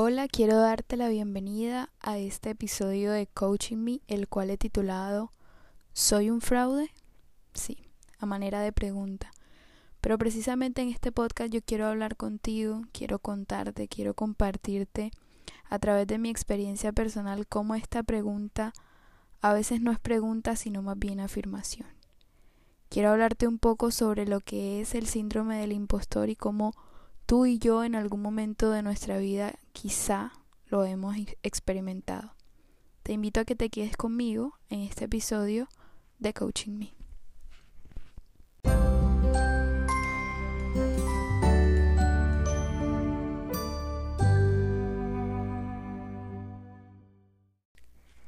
Hola, quiero darte la bienvenida a este episodio de Coaching Me, el cual he titulado ¿Soy un fraude? Sí, a manera de pregunta. Pero precisamente en este podcast yo quiero hablar contigo, quiero contarte, quiero compartirte a través de mi experiencia personal cómo esta pregunta a veces no es pregunta sino más bien afirmación. Quiero hablarte un poco sobre lo que es el síndrome del impostor y cómo tú y yo en algún momento de nuestra vida quizá lo hemos experimentado. Te invito a que te quedes conmigo en este episodio de Coaching Me.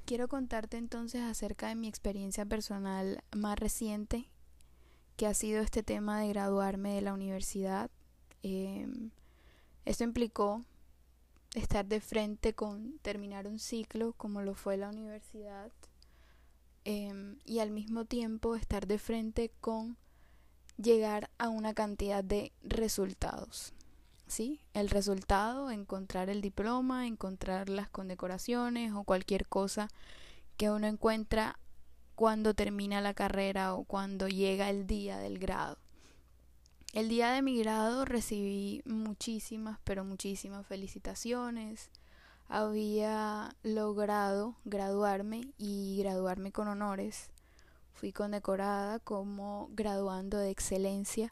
Quiero contarte entonces acerca de mi experiencia personal más reciente, que ha sido este tema de graduarme de la universidad Em, esto implicó estar de frente con terminar un ciclo como lo fue la universidad em, y al mismo tiempo estar de frente con llegar a una cantidad de resultados. ¿Sí? El resultado, encontrar el diploma, encontrar las condecoraciones o cualquier cosa que uno encuentra cuando termina la carrera o cuando llega el día del grado. El día de mi grado recibí muchísimas, pero muchísimas felicitaciones. Había logrado graduarme y graduarme con honores. Fui condecorada como graduando de excelencia.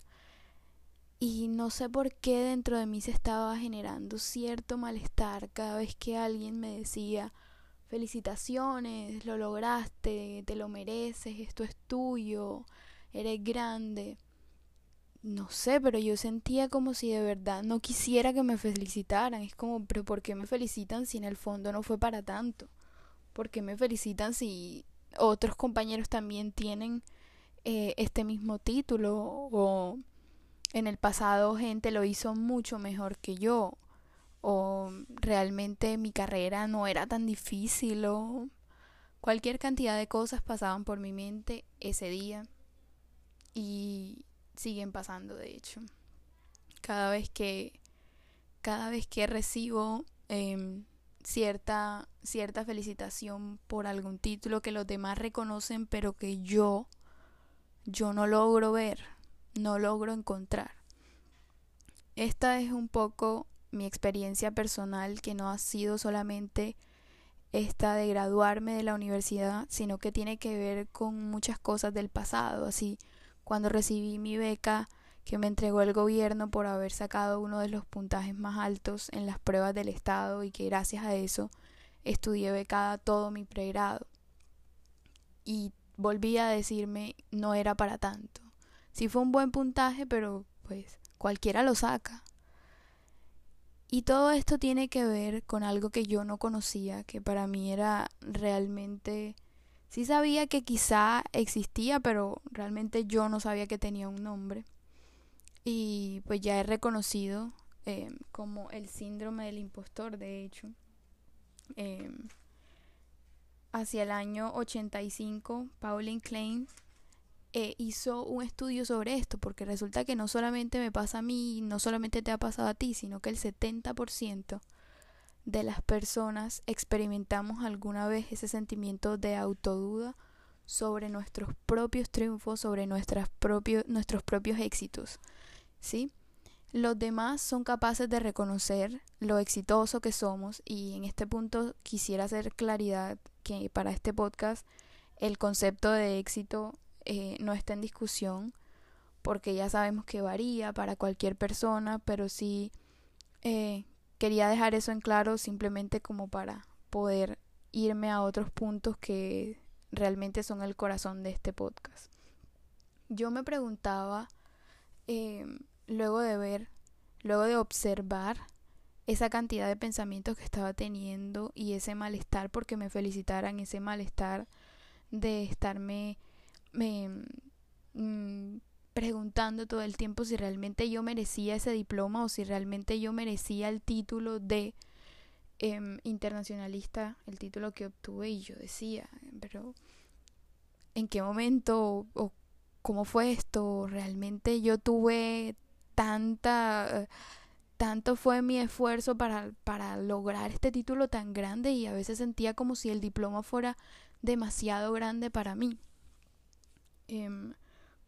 Y no sé por qué dentro de mí se estaba generando cierto malestar cada vez que alguien me decía felicitaciones, lo lograste, te lo mereces, esto es tuyo, eres grande no sé, pero yo sentía como si de verdad no quisiera que me felicitaran. Es como, pero ¿por qué me felicitan si en el fondo no fue para tanto? ¿Por qué me felicitan si otros compañeros también tienen eh, este mismo título? O en el pasado gente lo hizo mucho mejor que yo. O realmente mi carrera no era tan difícil. O cualquier cantidad de cosas pasaban por mi mente ese día. Y siguen pasando de hecho. Cada vez que cada vez que recibo em, cierta cierta felicitación por algún título que los demás reconocen pero que yo yo no logro ver, no logro encontrar. Esta es un poco mi experiencia personal que no ha sido solamente esta de graduarme de la universidad, sino que tiene que ver con muchas cosas del pasado, así cuando recibí mi beca que me entregó el gobierno por haber sacado uno de los puntajes más altos en las pruebas del Estado y que gracias a eso estudié becada todo mi pregrado. Y volví a decirme no era para tanto. Sí fue un buen puntaje, pero pues cualquiera lo saca. Y todo esto tiene que ver con algo que yo no conocía, que para mí era realmente Sí sabía que quizá existía, pero realmente yo no sabía que tenía un nombre. Y pues ya he reconocido eh, como el síndrome del impostor, de hecho. Eh, hacia el año 85, Pauline Klein eh, hizo un estudio sobre esto, porque resulta que no solamente me pasa a mí, no solamente te ha pasado a ti, sino que el 70% de las personas experimentamos alguna vez ese sentimiento de autoduda sobre nuestros propios triunfos, sobre nuestras propios, nuestros propios éxitos. ¿Sí? Los demás son capaces de reconocer lo exitoso que somos y en este punto quisiera hacer claridad que para este podcast el concepto de éxito eh, no está en discusión porque ya sabemos que varía para cualquier persona, pero sí eh, quería dejar eso en claro simplemente como para poder irme a otros puntos que realmente son el corazón de este podcast. Yo me preguntaba, em, luego de ver, luego de observar esa cantidad de pensamientos que estaba teniendo y ese malestar porque me felicitaran, ese malestar de estarme me, mm, preguntando todo el tiempo si realmente yo merecía ese diploma o si realmente yo merecía el título de em, internacionalista, el título que obtuve y yo decía, pero ¿en qué momento o cómo fue esto? ¿Realmente yo tuve tanta tanto fue mi esfuerzo para, para lograr este título tan grande y a veces sentía como si el diploma fuera demasiado grande para mí. Em,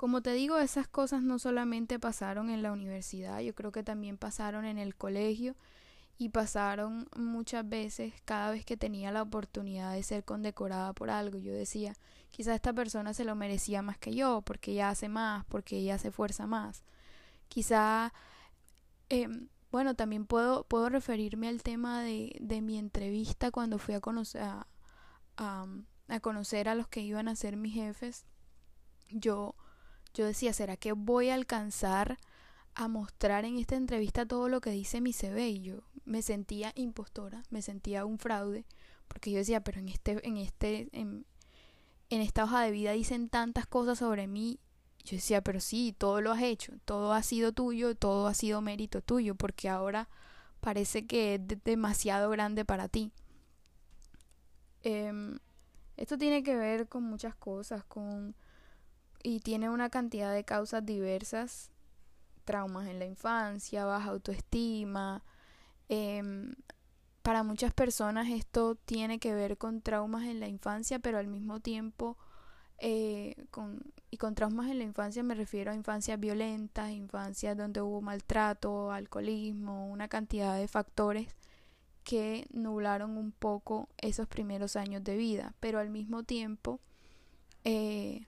como te digo, esas cosas no solamente pasaron en la universidad, yo creo que también pasaron en el colegio y pasaron muchas veces cada vez que tenía la oportunidad de ser condecorada por algo. Yo decía, quizás esta persona se lo merecía más que yo, porque ella hace más, porque ella se esfuerza más. Quizá, em, bueno, también puedo, puedo referirme al tema de, de mi entrevista cuando fui a conocer a, a conocer a los que iban a ser mis jefes. Yo, yo decía, ¿será que voy a alcanzar a mostrar en esta entrevista todo lo que dice mi CV? Y yo me sentía impostora, me sentía un fraude, porque yo decía, pero en este, en este, en, en esta hoja de vida dicen tantas cosas sobre mí. Yo decía, pero sí, todo lo has hecho, todo ha sido tuyo, todo ha sido mérito tuyo, porque ahora parece que es demasiado grande para ti. Em, esto tiene que ver con muchas cosas, con y tiene una cantidad de causas diversas, traumas en la infancia, baja autoestima, Em, para muchas personas esto tiene que ver con traumas en la infancia, pero al mismo tiempo, eh, con, y con traumas en la infancia me refiero a infancias violentas, infancias donde hubo maltrato, alcoholismo, una cantidad de factores que nublaron un poco esos primeros años de vida, pero al mismo tiempo eh,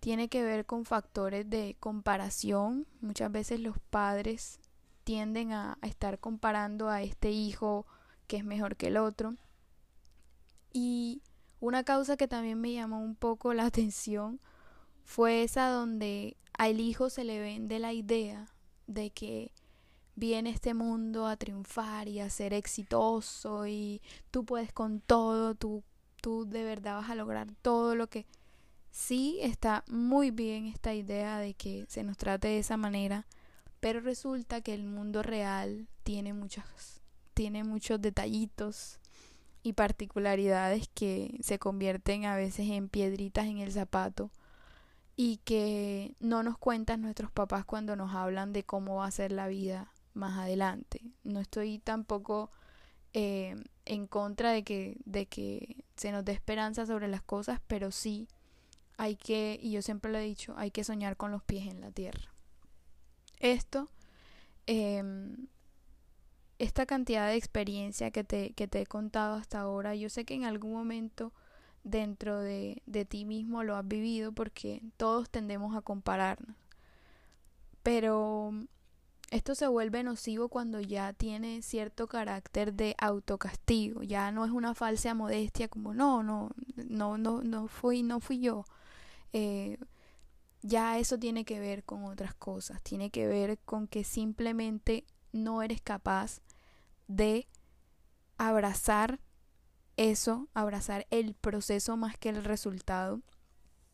tiene que ver con factores de comparación. Muchas veces los padres tienden a, estar comparando a este hijo que es mejor que el otro. Y una causa que también me llamó un poco la atención fue esa donde al hijo se le vende la idea de que viene este mundo a triunfar y a ser exitoso y tú puedes con todo, tú, tú de verdad vas a lograr todo lo que... Sí, está muy bien esta idea de que se nos trate de esa manera, pero resulta que el mundo real tiene muchos, tiene muchos detallitos y particularidades que se convierten a veces en piedritas en el zapato y que no nos cuentan nuestros papás cuando nos hablan de cómo va a ser la vida más adelante. No estoy tampoco eh, en contra de que, de que se nos dé esperanza sobre las cosas, pero sí hay que, y yo siempre lo he dicho, hay que soñar con los pies en la tierra esto, em, esta cantidad de experiencia que te, que te he contado hasta ahora, yo sé que en algún momento dentro de, de ti mismo lo has vivido porque todos tendemos a compararnos. Pero esto se vuelve nocivo cuando ya tiene cierto carácter de autocastigo, ya no es una falsa modestia como no, no, no, no, no fui, no fui yo. Eh, ya eso tiene que ver con otras cosas, tiene que ver con que simplemente no eres capaz de abrazar eso, abrazar el proceso más que el resultado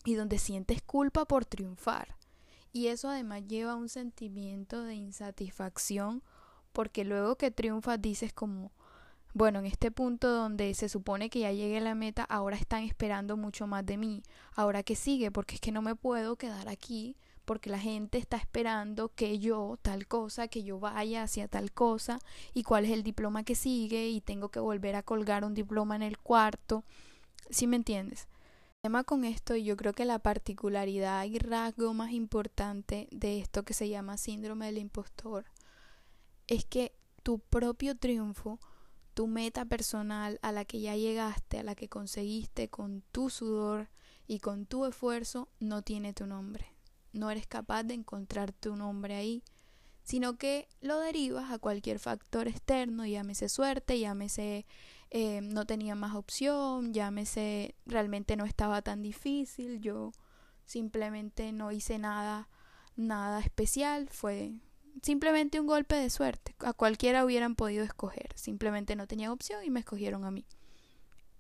y donde sientes culpa por triunfar. Y eso además lleva a un sentimiento de insatisfacción porque luego que triunfas dices como, bueno, en este punto donde se supone que ya llegué a la meta, ahora están esperando mucho más de mí. Ahora que sigue, porque es que no me puedo quedar aquí, porque la gente está esperando que yo tal cosa, que yo vaya hacia tal cosa, y cuál es el diploma que sigue, y tengo que volver a colgar un diploma en el cuarto. ¿Sí me entiendes? El tema con esto, yo creo que la particularidad y rasgo más importante de esto que se llama síndrome del impostor es que tu propio triunfo tu meta personal a la que ya llegaste, a la que conseguiste con tu sudor y con tu esfuerzo, no tiene tu nombre. No eres capaz de encontrar tu nombre ahí, sino que lo derivas a cualquier factor externo, llámese suerte, llámese eh, no tenía más opción, llámese realmente no estaba tan difícil, yo simplemente no hice nada, nada especial, fue simplemente un golpe de suerte. A cualquiera hubieran podido escoger. Simplemente no tenían opción y me escogieron a mí.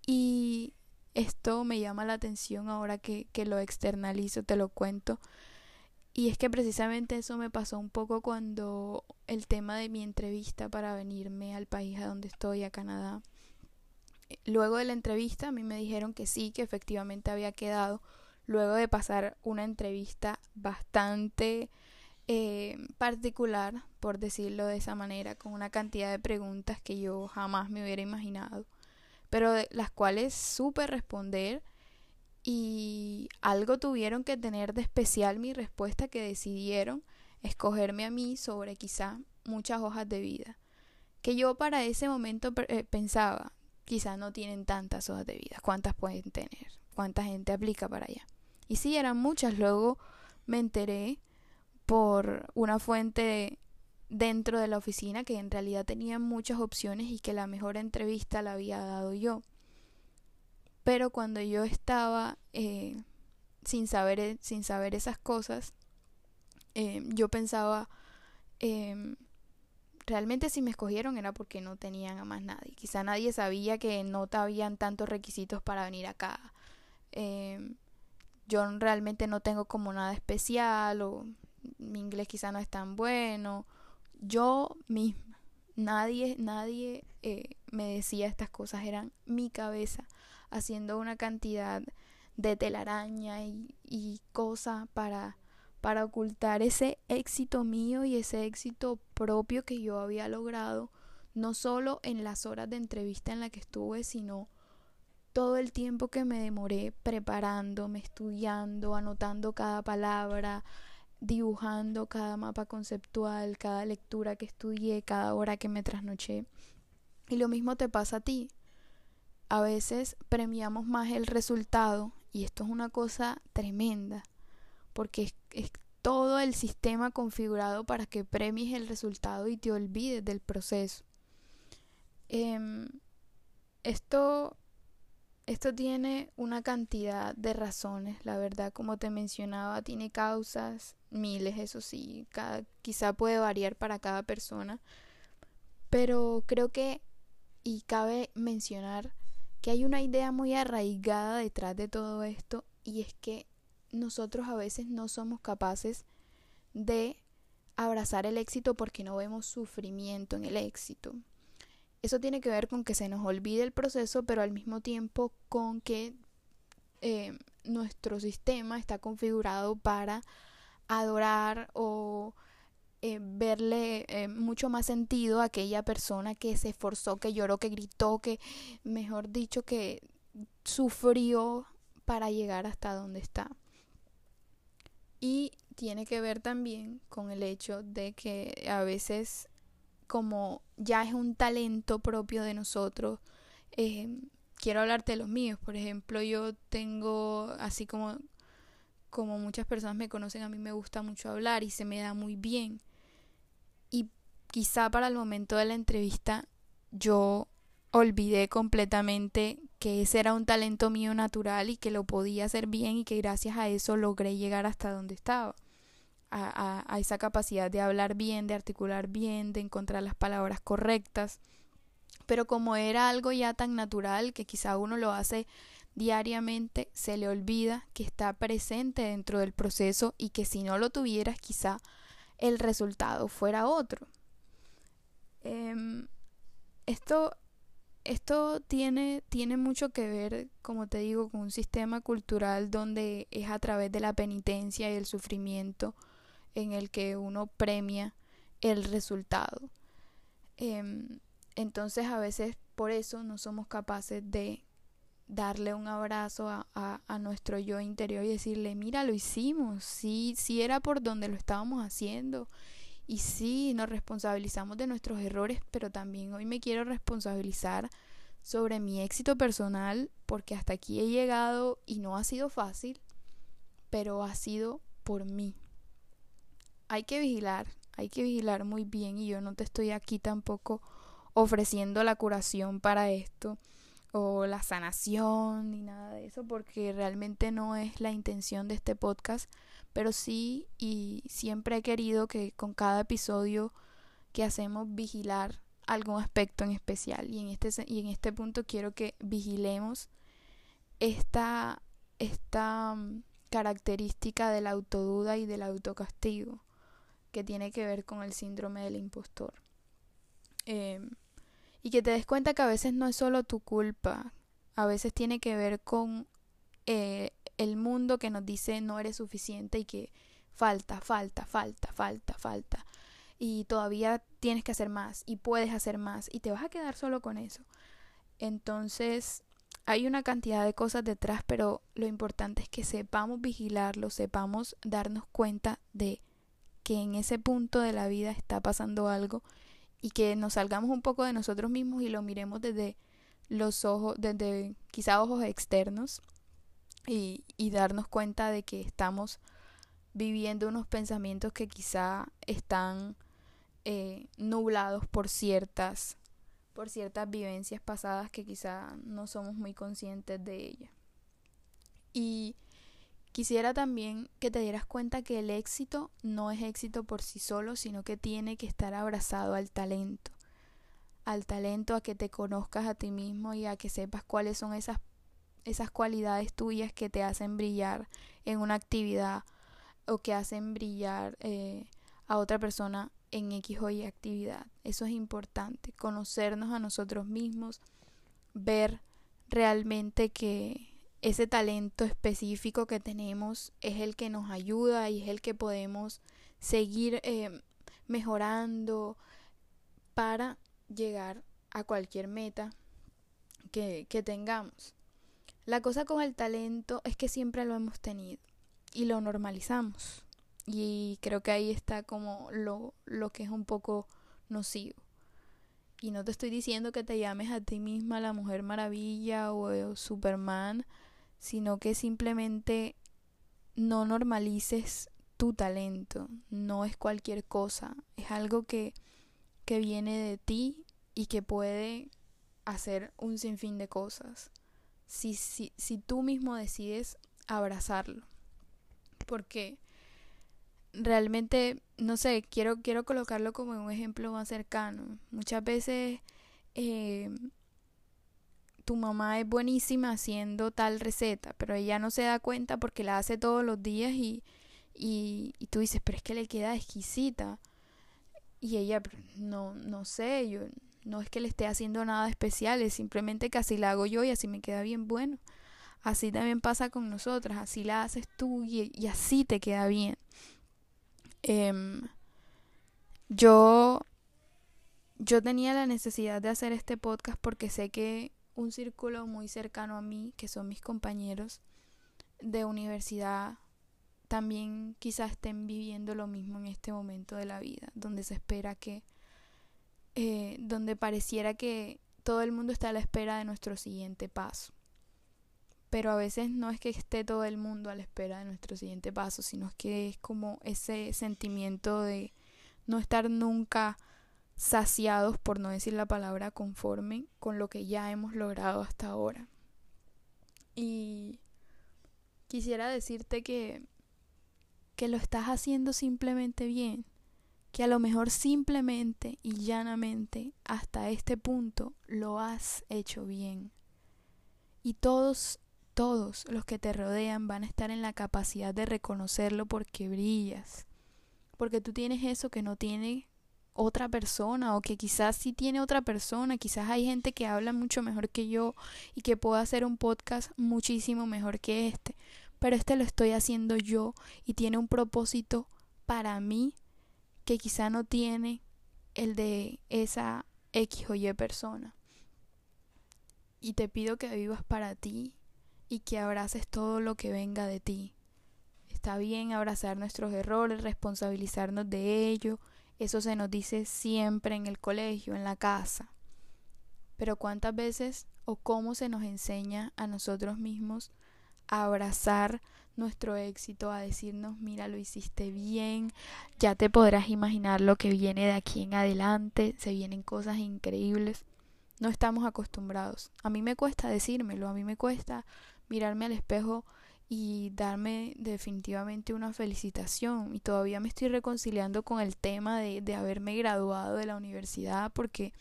Y esto me llama la atención ahora que, que lo externalizo, te lo cuento. Y es que precisamente eso me pasó un poco cuando el tema de mi entrevista para venirme al país a donde estoy, a Canadá. Luego de la entrevista a mí me dijeron que sí, que efectivamente había quedado. Luego de pasar una entrevista bastante eh, particular, por decirlo de esa manera, con una cantidad de preguntas que yo jamás me hubiera imaginado, pero las cuales supe responder y algo tuvieron que tener de especial mi respuesta que decidieron escogerme a mí sobre quizá muchas hojas de vida que yo para ese momento eh, pensaba, quizá no tienen tantas hojas de vida, ¿cuántas pueden tener? ¿Cuánta gente aplica para allá? Y sí, eran muchas, luego me enteré por una fuente dentro de la oficina que en realidad tenía muchas opciones y que la mejor entrevista la había dado yo. Pero cuando yo estaba eh, sin, saber, sin saber esas cosas, eh, yo pensaba, em, realmente si me escogieron era porque no tenían a más nadie. Quizá nadie sabía que no habían tantos requisitos para venir acá. Em, yo realmente no tengo como nada especial mi inglés quizá no es tan bueno. Yo misma, nadie, nadie eh, me decía estas cosas, eran mi cabeza haciendo una cantidad de telaraña y, y cosas para para ocultar ese éxito mío y ese éxito propio que yo había logrado, no solo en las horas de entrevista en la que estuve, sino todo el tiempo que me demoré preparándome, estudiando, anotando cada palabra, dibujando cada mapa conceptual, cada lectura que estudié, cada hora que me trasnoché. Y lo mismo te pasa a ti. A veces premiamos más el resultado y esto es una cosa tremenda porque es, todo el sistema configurado para que premies el resultado y te olvides del proceso. Em, esto, esto tiene una cantidad de razones, la verdad, como te mencionaba, tiene causas, miles, eso sí, cada, quizá puede variar para cada persona, pero creo que, y cabe mencionar, que hay una idea muy arraigada detrás de todo esto, y es que nosotros a veces no somos capaces de abrazar el éxito porque no vemos sufrimiento en el éxito. Eso tiene que ver con que se nos olvide el proceso, pero al mismo tiempo con que eh, nuestro sistema está configurado para adorar o eh, verle eh, mucho más sentido a aquella persona que se esforzó, que lloró, que gritó, que, mejor dicho, que sufrió para llegar hasta donde está. Y tiene que ver también con el hecho de que a veces como ya es un talento propio de nosotros, eh, quiero hablarte de los míos. Por ejemplo, yo tengo, así como, como muchas personas me conocen, a mí me gusta mucho hablar y se me da muy bien. Y quizá para el momento de la entrevista yo olvidé completamente que ese era un talento mío natural y que lo podía hacer bien y que gracias a eso logré llegar hasta donde estaba. A, a, esa capacidad de hablar bien, de articular bien, de encontrar las palabras correctas. Pero como era algo ya tan natural que quizá uno lo hace diariamente, se le olvida que está presente dentro del proceso y que si no lo tuvieras quizá el resultado fuera otro. Em, esto esto tiene, tiene mucho que ver, como te digo, con un sistema cultural donde es a través de la penitencia y el sufrimiento en el que uno premia el resultado. Em, entonces a veces por eso no somos capaces de darle un abrazo a, a, nuestro yo interior y decirle, mira, lo hicimos, sí, sí era por donde lo estábamos haciendo y sí, nos responsabilizamos de nuestros errores, pero también hoy me quiero responsabilizar sobre mi éxito personal porque hasta aquí he llegado y no ha sido fácil, pero ha sido por mí. Hay que vigilar, hay que vigilar muy bien y yo no te estoy aquí tampoco ofreciendo la curación para esto o la sanación ni nada de eso porque realmente no es la intención de este podcast pero sí y siempre he querido que con cada episodio que hacemos vigilar algún aspecto en especial y en este y en este punto quiero que vigilemos esta esta mm, característica de la autoduda y del autocastigo que tiene que ver con el síndrome del impostor. Em, y que te des cuenta que a veces no es solo tu culpa a veces tiene que ver con eh, el mundo que nos dice no eres suficiente y que falta, falta, falta, falta, falta. Y todavía tienes que hacer más y puedes hacer más y te vas a quedar solo con eso. Entonces, hay una cantidad de cosas detrás, pero lo importante es que sepamos vigilarlo, sepamos darnos cuenta de que en ese punto de la vida está pasando algo y que nos salgamos un poco de nosotros mismos y lo miremos desde los ojos, desde quizá ojos externos y, y darnos cuenta de que estamos viviendo unos pensamientos que quizá están eh, nublados por ciertas por ciertas vivencias pasadas que quizá no somos muy conscientes de ellas. Y quisiera también que te dieras cuenta que el éxito no es éxito por sí solo, sino que tiene que estar abrazado al talento. Al talento, a que te conozcas a ti mismo y a que sepas cuáles son esas, esas cualidades tuyas que te hacen brillar en una actividad o que hacen brillar eh, a otra persona en X o Y actividad. Eso es importante, conocernos a nosotros mismos, ver realmente que ese talento específico que tenemos es el que nos ayuda y es el que podemos seguir eh, mejorando para llegar a cualquier meta que, que tengamos. La cosa con el talento es que siempre lo hemos tenido y lo normalizamos. Y creo que ahí está como lo, lo que es un poco nocivo. Y no te estoy diciendo que te llames a ti misma la Mujer Maravilla o, Superman, sino que simplemente no normalices tu talento. No es cualquier cosa. Es algo que, que viene de ti y que puede hacer un sinfín de cosas. Si, si, si tú mismo decides abrazarlo. Porque realmente, no sé, quiero, quiero colocarlo como un ejemplo más cercano. Muchas veces eh, tu mamá es buenísima haciendo tal receta, pero ella no se da cuenta porque la hace todos los días y, y, tú dices, pero es que le queda exquisita. Y ella, no, no sé, yo no es que le esté haciendo nada especial, es simplemente que así la hago yo y así me queda bien bueno. Así también pasa con nosotras, así la haces tú y, y así te queda bien. Em, yo, yo tenía la necesidad de hacer este podcast porque sé que un círculo muy cercano a mí, que son mis compañeros de universidad, también quizás estén viviendo lo mismo en este momento de la vida, donde se espera que, eh, donde pareciera que todo el mundo está a la espera de nuestro siguiente paso. Pero a veces no es que esté todo el mundo a la espera de nuestro siguiente paso, sino que es como ese sentimiento de no estar nunca saciados, por no decir la palabra conforme, con lo que ya hemos logrado hasta ahora. Y quisiera decirte que, que lo estás haciendo simplemente bien, que a lo mejor simplemente y llanamente hasta este punto lo has hecho bien. Y todos todos los que te rodean van a estar en la capacidad de reconocerlo porque brillas. Porque tú tienes eso que no tiene otra persona o que quizás sí tiene otra persona, quizás hay gente que habla mucho mejor que yo y que pueda hacer un podcast muchísimo mejor que este, pero este lo estoy haciendo yo y tiene un propósito para mí que quizá no tiene el de esa X o Y persona. Y te pido que vivas para ti y que abraces todo lo que venga de ti. Está bien abrazar nuestros errores, responsabilizarnos de ello, eso se nos dice siempre en el colegio, en la casa. Pero cuántas veces o cómo se nos enseña a nosotros mismos a abrazar nuestro éxito, a decirnos, mira, lo hiciste bien, ya te podrás imaginar lo que viene de aquí en adelante, se vienen cosas increíbles. No estamos acostumbrados. A mí me cuesta decírmelo, a mí me cuesta mirarme al espejo y darme definitivamente una felicitación. Y todavía me estoy reconciliando con el tema de, de haberme graduado de la universidad porque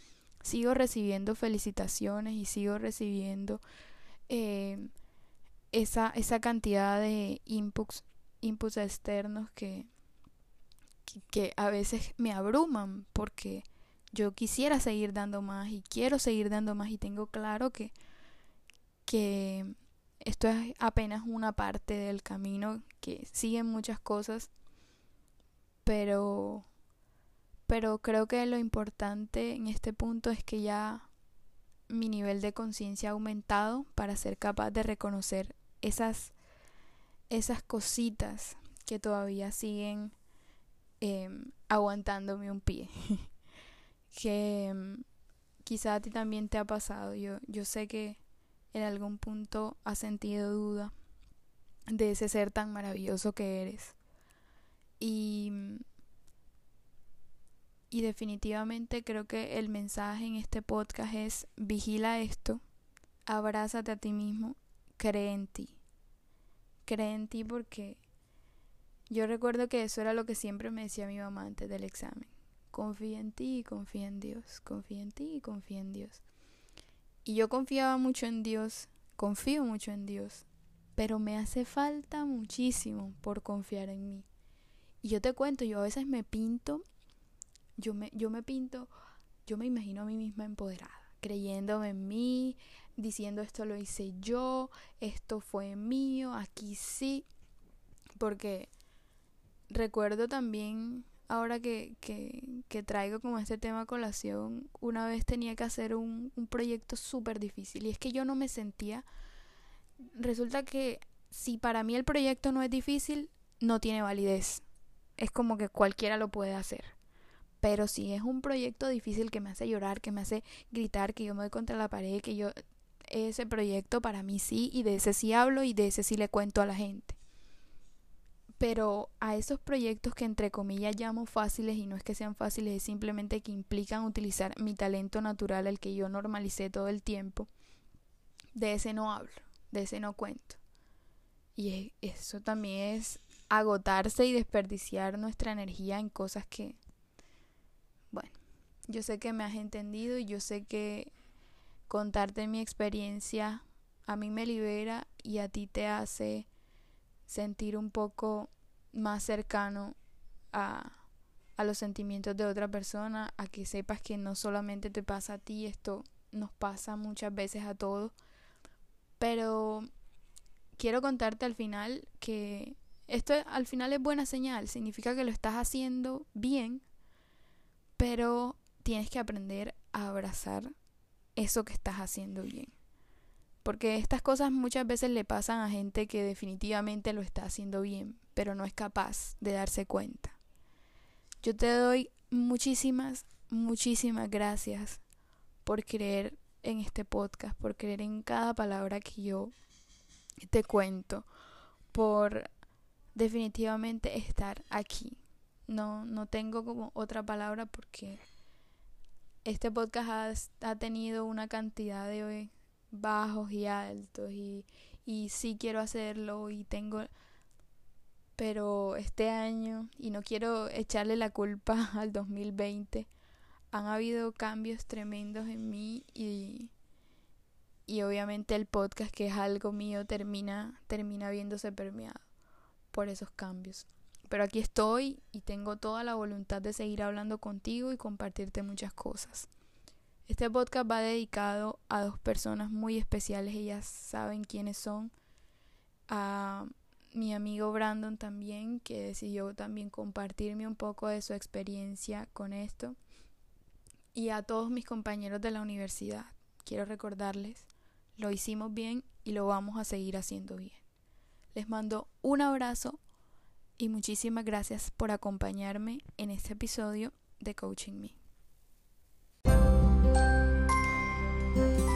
sigo recibiendo felicitaciones y sigo recibiendo eh, esa, esa cantidad de inputs, inputs externos que, que, que a veces me abruman porque yo quisiera seguir dando más y quiero seguir dando más y tengo claro que, que esto es apenas una parte del camino que siguen muchas cosas pero pero creo que lo importante en este punto es que ya mi nivel de conciencia ha aumentado para ser capaz de reconocer esas esas cositas que todavía siguen em, aguantándome un pie. Que em, quizá a ti también te ha pasado. Yo yo sé que en algún punto has sentido duda de ese ser tan maravilloso que eres y y definitivamente creo que el mensaje en este podcast es vigila esto, abrázate a ti mismo, cree en ti. Cree en ti porque yo recuerdo que eso era lo que siempre me decía mi mamá antes del examen. Confía en ti confía en Dios. Confía en ti y confía en Dios. Y yo confiaba mucho en Dios, confío mucho en Dios, pero me hace falta muchísimo por confiar en mí. Y yo te cuento, yo a veces me pinto yo me, yo me pinto, yo me imagino a mí misma empoderada, creyéndome en mí, diciendo esto lo hice yo, esto fue mío, aquí sí, porque recuerdo también, ahora que, que, que traigo como este tema a colación, una vez tenía que hacer un, un proyecto súper difícil y es que yo no me sentía, resulta que si para mí el proyecto no es difícil, no tiene validez. Es como que cualquiera lo puede hacer. Pero si es un proyecto difícil que me hace llorar, que me hace gritar, que yo me doy contra la pared, que yo ese proyecto para mí sí y de ese sí hablo y de ese sí le cuento a la gente. Pero a esos proyectos que entre comillas llamo fáciles y no es que sean fáciles, es simplemente que implican utilizar mi talento natural, el que yo normalicé todo el tiempo, de ese no hablo, de ese no cuento. Y eso también es agotarse y desperdiciar nuestra energía en cosas que bueno, yo sé que me has entendido y yo sé que contarte mi experiencia a mí me libera y a ti te hace sentir un poco más cercano a, a los sentimientos de otra persona, a que sepas que no solamente te pasa a ti, esto nos pasa muchas veces a todos. Pero quiero contarte al final que esto al final es buena señal, significa que lo estás haciendo bien pero tienes que aprender a abrazar eso que estás haciendo bien. Porque estas cosas muchas veces le pasan a gente que definitivamente lo está haciendo bien, pero no es capaz de darse cuenta. Yo te doy muchísimas, muchísimas gracias por creer en este podcast, por creer en cada palabra que yo te cuento, por definitivamente estar aquí. No, no tengo como otra palabra porque este podcast ha, tenido una cantidad de bajos y altos y, y sí quiero hacerlo y tengo pero este año y no quiero echarle la culpa al 2020 han habido cambios tremendos en mí y y obviamente el podcast que es algo mío termina termina viéndose permeado por esos cambios pero aquí estoy y tengo toda la voluntad de seguir hablando contigo y compartirte muchas cosas. Este podcast va dedicado a dos personas muy especiales, ellas saben quiénes son. A mi amigo Brandon también, que decidió también compartirme un poco de su experiencia con esto. Y a todos mis compañeros de la universidad, quiero recordarles, lo hicimos bien y lo vamos a seguir haciendo bien. Les mando un abrazo y muchísimas gracias por acompañarme en este episodio de Coaching Me. Thank you.